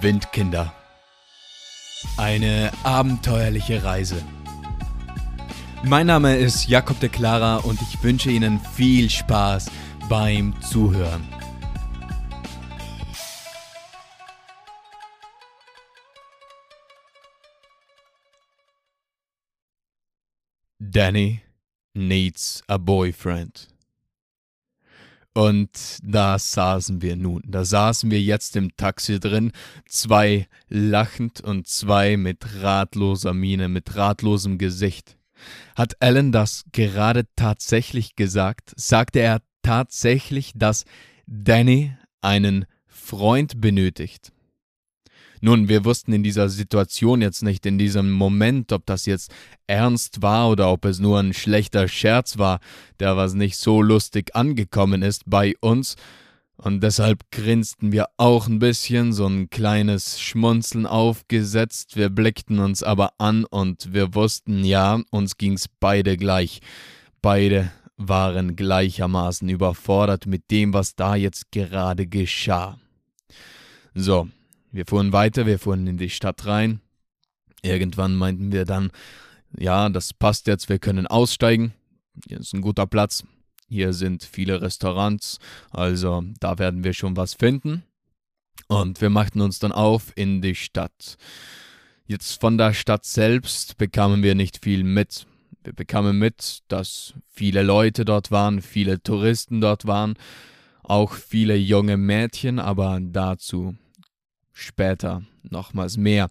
Windkinder. Eine abenteuerliche Reise. Mein Name ist Jakob de Clara und ich wünsche Ihnen viel Spaß beim Zuhören. Danny needs a boyfriend. Und da saßen wir nun. Da saßen wir jetzt im Taxi drin, zwei lachend und zwei mit ratloser Miene, mit ratlosem Gesicht. Hat Alan das gerade tatsächlich gesagt? Sagte er tatsächlich, dass Danny einen Freund benötigt? Nun, wir wussten in dieser Situation jetzt nicht, in diesem Moment, ob das jetzt ernst war oder ob es nur ein schlechter Scherz war, der was nicht so lustig angekommen ist bei uns. Und deshalb grinsten wir auch ein bisschen, so ein kleines Schmunzeln aufgesetzt. Wir blickten uns aber an und wir wussten, ja, uns ging's beide gleich. Beide waren gleichermaßen überfordert mit dem, was da jetzt gerade geschah. So, wir fuhren weiter, wir fuhren in die Stadt rein. Irgendwann meinten wir dann, ja, das passt jetzt, wir können aussteigen. Hier ist ein guter Platz. Hier sind viele Restaurants, also da werden wir schon was finden. Und wir machten uns dann auf in die Stadt. Jetzt von der Stadt selbst bekamen wir nicht viel mit. Wir bekamen mit, dass viele Leute dort waren, viele Touristen dort waren, auch viele junge Mädchen, aber dazu Später nochmals mehr.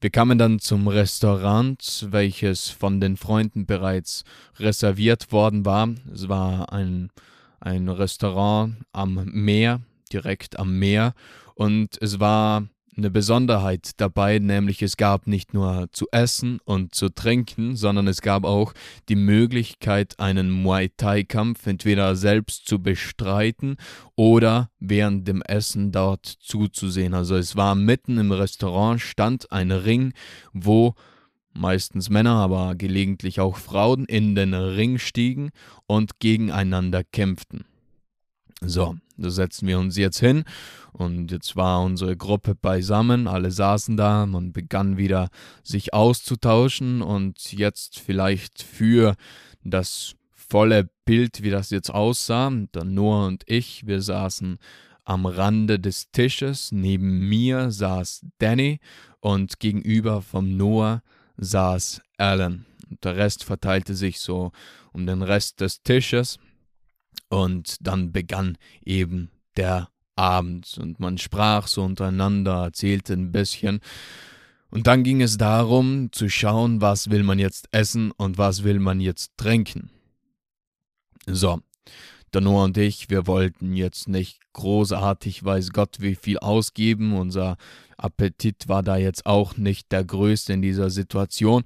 Wir kamen dann zum Restaurant, welches von den Freunden bereits reserviert worden war. Es war ein, ein Restaurant am Meer, direkt am Meer, und es war eine Besonderheit dabei, nämlich es gab nicht nur zu essen und zu trinken, sondern es gab auch die Möglichkeit, einen Muay Thai-Kampf entweder selbst zu bestreiten oder während dem Essen dort zuzusehen. Also es war mitten im Restaurant, stand ein Ring, wo meistens Männer, aber gelegentlich auch Frauen in den Ring stiegen und gegeneinander kämpften. So, da setzen wir uns jetzt hin. Und jetzt war unsere Gruppe beisammen, alle saßen da, man begann wieder sich auszutauschen. Und jetzt vielleicht für das volle Bild, wie das jetzt aussah, dann Noah und ich, wir saßen am Rande des Tisches, neben mir saß Danny. Und gegenüber vom Noah saß Alan. Der Rest verteilte sich so um den Rest des Tisches und dann begann eben der Abend und man sprach so untereinander, erzählte ein bisschen. Und dann ging es darum zu schauen, was will man jetzt essen und was will man jetzt trinken. So, der Noah und ich, wir wollten jetzt nicht großartig, weiß Gott, wie viel ausgeben. Unser Appetit war da jetzt auch nicht der größte in dieser Situation.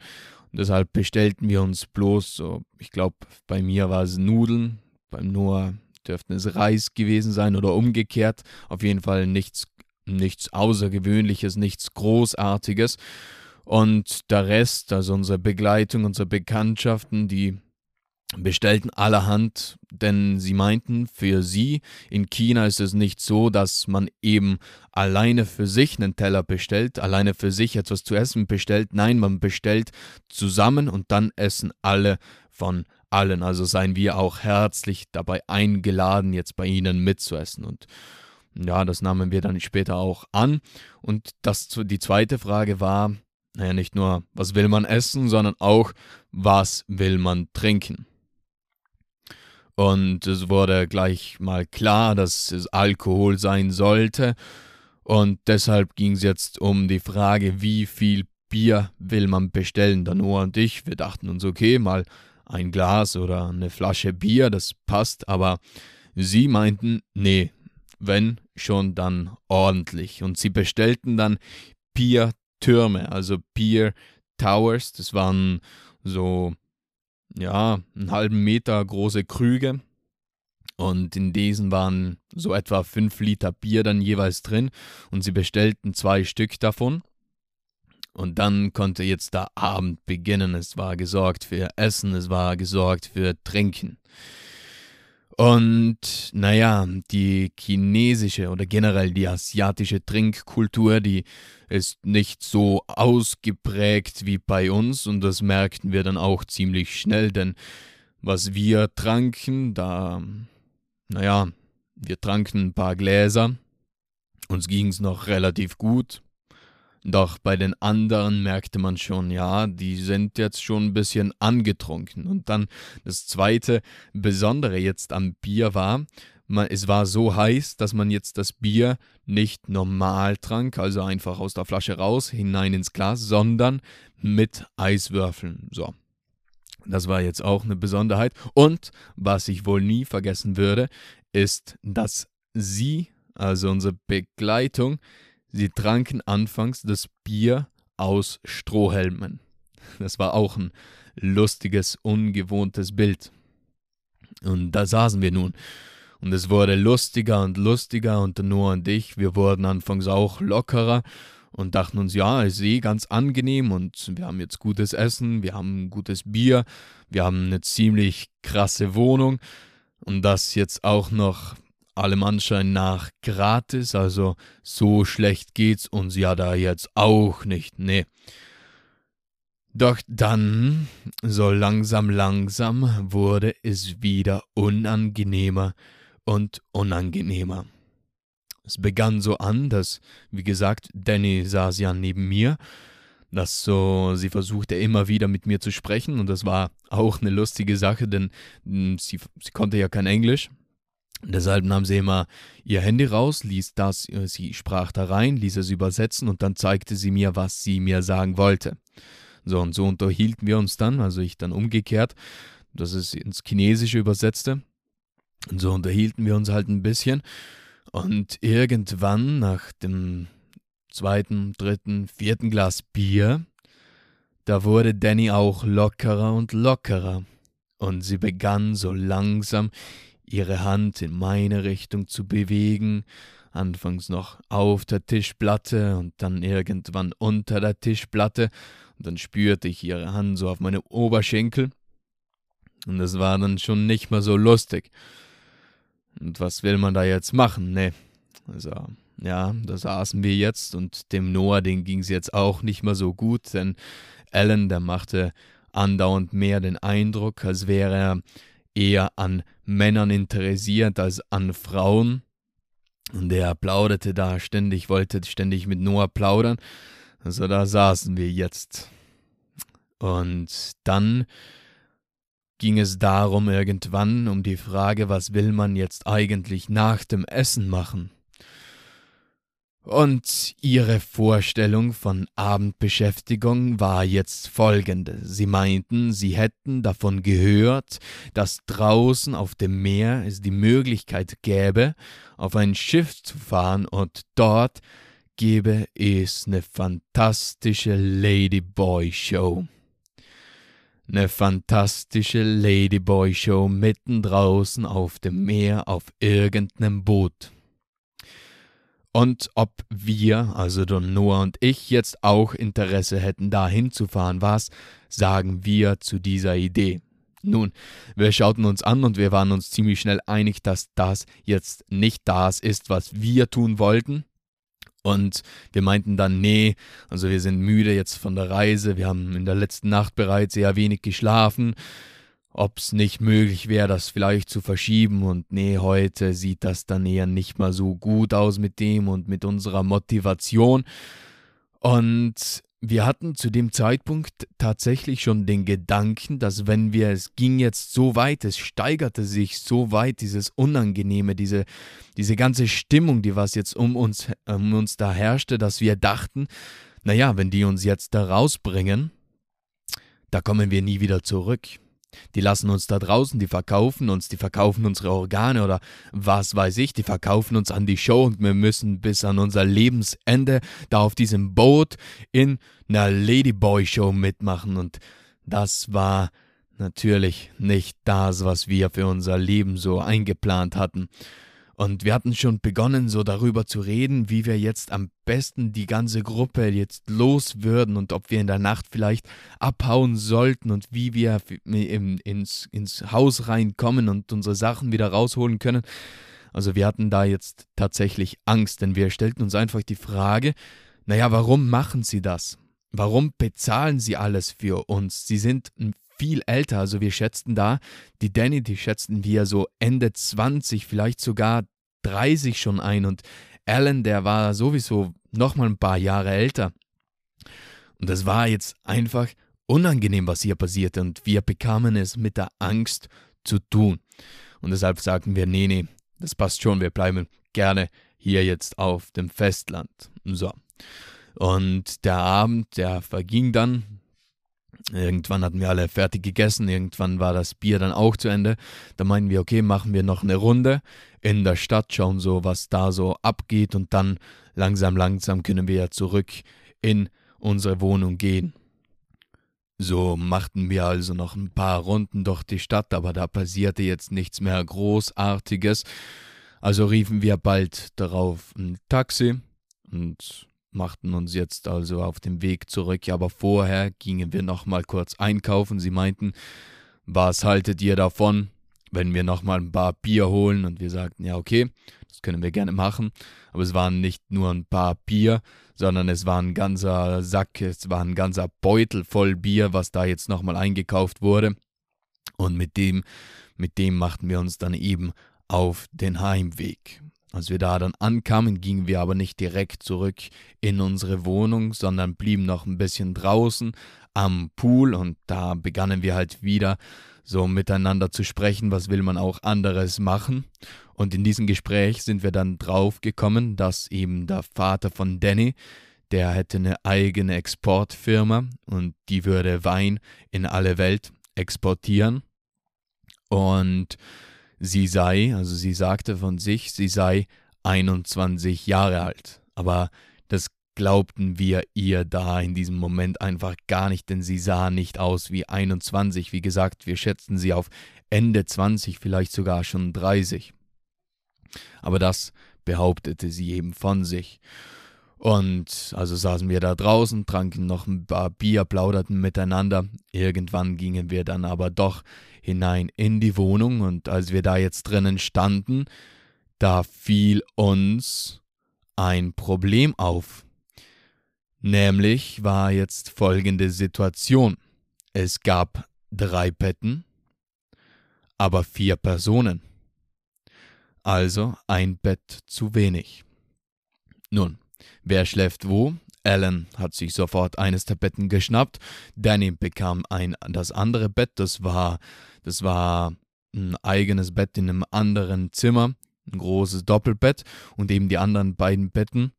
Und deshalb bestellten wir uns bloß so, ich glaube, bei mir war es Nudeln, beim Noah dürften es Reis gewesen sein oder umgekehrt. Auf jeden Fall nichts, nichts Außergewöhnliches, nichts Großartiges. Und der Rest, also unsere Begleitung, unsere Bekanntschaften, die bestellten allerhand, denn sie meinten, für sie in China ist es nicht so, dass man eben alleine für sich einen Teller bestellt, alleine für sich etwas zu essen bestellt. Nein, man bestellt zusammen und dann essen alle von allen. Also seien wir auch herzlich dabei eingeladen, jetzt bei Ihnen mitzuessen. Und ja, das nahmen wir dann später auch an. Und das, die zweite Frage war, naja, nicht nur, was will man essen, sondern auch, was will man trinken. Und es wurde gleich mal klar, dass es Alkohol sein sollte. Und deshalb ging es jetzt um die Frage, wie viel Bier will man bestellen. Der Noah und ich, wir dachten uns, okay, mal ein Glas oder eine Flasche Bier, das passt, aber sie meinten, nee, wenn schon dann ordentlich. Und sie bestellten dann Biertürme, also Bier Towers, das waren so, ja, einen halben Meter große Krüge. Und in diesen waren so etwa fünf Liter Bier dann jeweils drin. Und sie bestellten zwei Stück davon. Und dann konnte jetzt der Abend beginnen. Es war gesorgt für Essen, es war gesorgt für Trinken. Und naja, die chinesische oder generell die asiatische Trinkkultur, die ist nicht so ausgeprägt wie bei uns und das merkten wir dann auch ziemlich schnell, denn was wir tranken, da, naja, wir tranken ein paar Gläser, uns ging es noch relativ gut, doch bei den anderen merkte man schon, ja, die sind jetzt schon ein bisschen angetrunken. Und dann das zweite Besondere jetzt am Bier war, man, es war so heiß, dass man jetzt das Bier nicht normal trank, also einfach aus der Flasche raus, hinein ins Glas, sondern mit Eiswürfeln. So. Das war jetzt auch eine Besonderheit. Und was ich wohl nie vergessen würde, ist, dass sie, also unsere Begleitung, Sie tranken anfangs das Bier aus Strohhelmen. Das war auch ein lustiges, ungewohntes Bild. Und da saßen wir nun. Und es wurde lustiger und lustiger und Noah und ich, wir wurden anfangs auch lockerer und dachten uns, ja, ist eh ganz angenehm und wir haben jetzt gutes Essen, wir haben gutes Bier, wir haben eine ziemlich krasse Wohnung und das jetzt auch noch allem Anschein nach gratis, also so schlecht geht's uns ja da jetzt auch nicht, nee. Doch dann, so langsam, langsam wurde es wieder unangenehmer und unangenehmer. Es begann so an, dass, wie gesagt, Danny saß ja neben mir, dass so, sie versuchte immer wieder mit mir zu sprechen und das war auch eine lustige Sache, denn hm, sie, sie konnte ja kein Englisch, Deshalb nahm sie immer ihr Handy raus, ließ das, äh, sie sprach da rein, ließ es übersetzen und dann zeigte sie mir, was sie mir sagen wollte. So und so unterhielten wir uns dann, also ich dann umgekehrt, dass es ins Chinesische übersetzte. Und so unterhielten wir uns halt ein bisschen. Und irgendwann nach dem zweiten, dritten, vierten Glas Bier, da wurde Danny auch lockerer und lockerer. Und sie begann so langsam ihre Hand in meine Richtung zu bewegen, anfangs noch auf der Tischplatte und dann irgendwann unter der Tischplatte, und dann spürte ich ihre Hand so auf meine Oberschenkel, und das war dann schon nicht mehr so lustig. Und was will man da jetzt machen? Ne, also, ja, da saßen wir jetzt und dem Noah, den ging's jetzt auch nicht mehr so gut, denn Alan, der machte andauernd mehr den Eindruck, als wäre er eher an Männern interessiert als an Frauen. Und er plauderte da ständig, wollte ständig mit Noah plaudern. Also da saßen wir jetzt. Und dann ging es darum irgendwann um die Frage, was will man jetzt eigentlich nach dem Essen machen? Und ihre Vorstellung von Abendbeschäftigung war jetzt folgende. Sie meinten, sie hätten davon gehört, dass draußen auf dem Meer es die Möglichkeit gäbe, auf ein Schiff zu fahren und dort gäbe es eine fantastische Ladyboy-Show. Eine fantastische Ladyboy-Show mitten draußen auf dem Meer auf irgendeinem Boot und ob wir, also Don Noah und ich, jetzt auch Interesse hätten, da hinzufahren. Was sagen wir zu dieser Idee? Nun, wir schauten uns an und wir waren uns ziemlich schnell einig, dass das jetzt nicht das ist, was wir tun wollten. Und wir meinten dann, nee, also wir sind müde jetzt von der Reise, wir haben in der letzten Nacht bereits sehr wenig geschlafen, ob es nicht möglich wäre, das vielleicht zu verschieben und nee, heute sieht das dann eher nicht mal so gut aus mit dem und mit unserer Motivation. Und wir hatten zu dem Zeitpunkt tatsächlich schon den Gedanken, dass wenn wir, es ging jetzt so weit, es steigerte sich so weit, dieses Unangenehme, diese, diese ganze Stimmung, die was jetzt um uns, um uns da herrschte, dass wir dachten, naja, wenn die uns jetzt da rausbringen, da kommen wir nie wieder zurück. Die lassen uns da draußen, die verkaufen uns, die verkaufen unsere Organe oder was weiß ich, die verkaufen uns an die Show und wir müssen bis an unser Lebensende da auf diesem Boot in einer Ladyboy-Show mitmachen und das war natürlich nicht das, was wir für unser Leben so eingeplant hatten. Und wir hatten schon begonnen, so darüber zu reden, wie wir jetzt am besten die ganze Gruppe jetzt los würden und ob wir in der Nacht vielleicht abhauen sollten und wie wir ins, ins Haus reinkommen und unsere Sachen wieder rausholen können. Also wir hatten da jetzt tatsächlich Angst, denn wir stellten uns einfach die Frage, naja, warum machen sie das? Warum bezahlen sie alles für uns? Sie sind viel älter, also wir schätzten da, die Danny, die schätzten wir so Ende 20, vielleicht sogar 30 schon ein und Alan, der war sowieso nochmal ein paar Jahre älter. Und das war jetzt einfach unangenehm, was hier passierte und wir bekamen es mit der Angst zu tun. Und deshalb sagten wir, nee, nee, das passt schon, wir bleiben gerne hier jetzt auf dem Festland. So. Und der Abend, der verging dann. Irgendwann hatten wir alle fertig gegessen, irgendwann war das Bier dann auch zu Ende. Da meinten wir, okay, machen wir noch eine Runde in der Stadt, schauen so, was da so abgeht und dann langsam, langsam können wir ja zurück in unsere Wohnung gehen. So machten wir also noch ein paar Runden durch die Stadt, aber da passierte jetzt nichts mehr Großartiges. Also riefen wir bald darauf ein Taxi und machten uns jetzt also auf den Weg zurück. Aber vorher gingen wir noch mal kurz einkaufen. Sie meinten, was haltet ihr davon, wenn wir noch mal ein paar Bier holen? Und wir sagten, ja okay, das können wir gerne machen. Aber es waren nicht nur ein paar Bier, sondern es war ein ganzer Sack, es war ein ganzer Beutel voll Bier, was da jetzt nochmal eingekauft wurde. Und mit dem, mit dem machten wir uns dann eben auf den Heimweg. Als wir da dann ankamen, gingen wir aber nicht direkt zurück in unsere Wohnung, sondern blieben noch ein bisschen draußen am Pool und da begannen wir halt wieder so miteinander zu sprechen, was will man auch anderes machen. Und in diesem Gespräch sind wir dann drauf gekommen, dass eben der Vater von Danny, der hätte eine eigene Exportfirma und die würde Wein in alle Welt exportieren. Und sie sei, also sie sagte von sich, sie sei 21 Jahre alt. Aber das glaubten wir ihr da in diesem Moment einfach gar nicht, denn sie sah nicht aus wie 21. Wie gesagt, wir schätzten sie auf Ende 20, vielleicht sogar schon 30. Aber das behauptete sie eben von sich. Und also saßen wir da draußen, tranken noch ein paar Bier, plauderten miteinander. Irgendwann gingen wir dann aber doch hinein in die Wohnung und als wir da jetzt drinnen standen, da fiel uns ein Problem auf. Nämlich war jetzt folgende Situation. Es gab drei Betten, aber vier Personen. Also ein Bett zu wenig. Nun, wer schläft wo? Alan hat sich sofort eines der Betten geschnappt. Danny bekam ein das andere Bett. Das war, das war ein eigenes Bett in einem anderen Zimmer, ein großes Doppelbett und eben die anderen beiden Betten,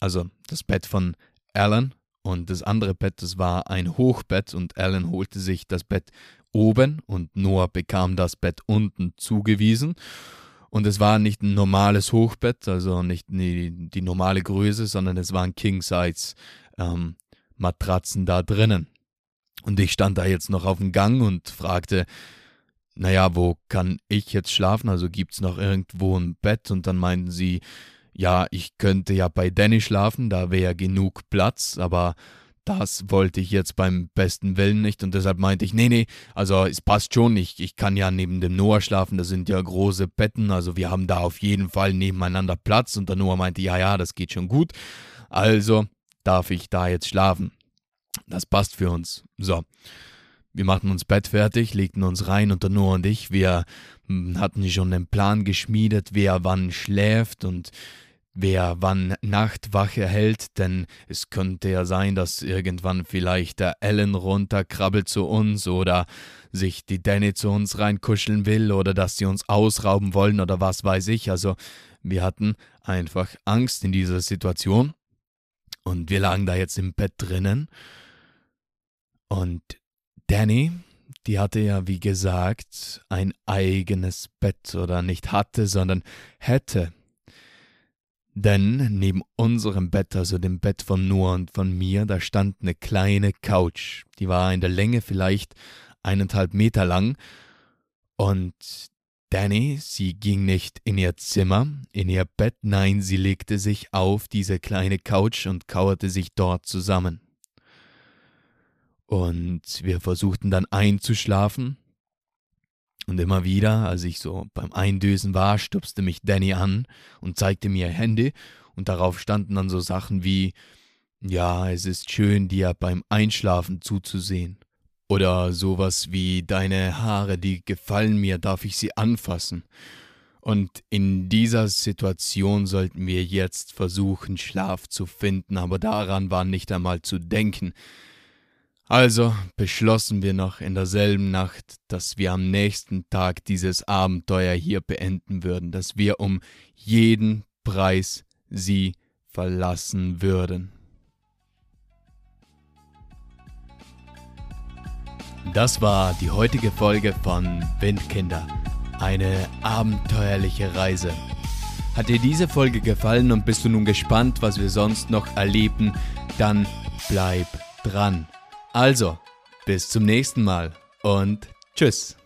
also das Bett von Alan und das andere Bett, das war ein Hochbett und Alan holte sich das Bett oben und Noah bekam das Bett unten zugewiesen. Und es war nicht ein normales Hochbett, also nicht die, die normale Größe, sondern es waren King-Size-Matratzen ähm, da drinnen. Und ich stand da jetzt noch auf dem Gang und fragte, naja, wo kann ich jetzt schlafen? Also gibt es noch irgendwo ein Bett? Und dann meinten sie, ja, ich könnte ja bei Danny schlafen, da wäre genug Platz, aber das wollte ich jetzt beim besten Willen nicht und deshalb meinte ich, nee, nee, also es passt schon, ich, ich kann ja neben dem Noah schlafen, das sind ja große Betten, also wir haben da auf jeden Fall nebeneinander Platz und der Noah meinte, ja, ja, das geht schon gut, also darf ich da jetzt schlafen. Das passt für uns. So. Wir machten uns Bett fertig, legten uns rein und der Noah und ich, wir hm, hatten schon einen Plan geschmiedet, wer wann schläft und wer wann Nachtwache hält, denn es könnte ja sein, dass irgendwann vielleicht der Ellen runterkrabbelt zu uns oder sich die Danny zu uns reinkuscheln will oder dass sie uns ausrauben wollen oder was weiß ich. Also wir hatten einfach Angst in dieser Situation und wir lagen da jetzt im Bett drinnen und Danny, die hatte ja wie gesagt ein eigenes Bett oder nicht hatte, sondern hätte denn neben unserem Bett, also dem Bett von Noah und von mir, da stand eine kleine Couch. Die war in der Länge vielleicht eineinhalb Meter lang. Und Danny, sie ging nicht in ihr Zimmer, in ihr Bett, nein, sie legte sich auf diese kleine Couch und kauerte sich dort zusammen. Und wir versuchten dann einzuschlafen. Und immer wieder, als ich so beim Eindösen war, stupste mich Danny an und zeigte mir Handy, und darauf standen dann so Sachen wie Ja, es ist schön, dir beim Einschlafen zuzusehen. Oder sowas wie Deine Haare, die gefallen mir, darf ich sie anfassen? Und in dieser Situation sollten wir jetzt versuchen, Schlaf zu finden, aber daran war nicht einmal zu denken. Also beschlossen wir noch in derselben Nacht, dass wir am nächsten Tag dieses Abenteuer hier beenden würden, dass wir um jeden Preis sie verlassen würden. Das war die heutige Folge von Windkinder. Eine abenteuerliche Reise. Hat dir diese Folge gefallen und bist du nun gespannt, was wir sonst noch erleben, dann bleib dran. Also, bis zum nächsten Mal und tschüss.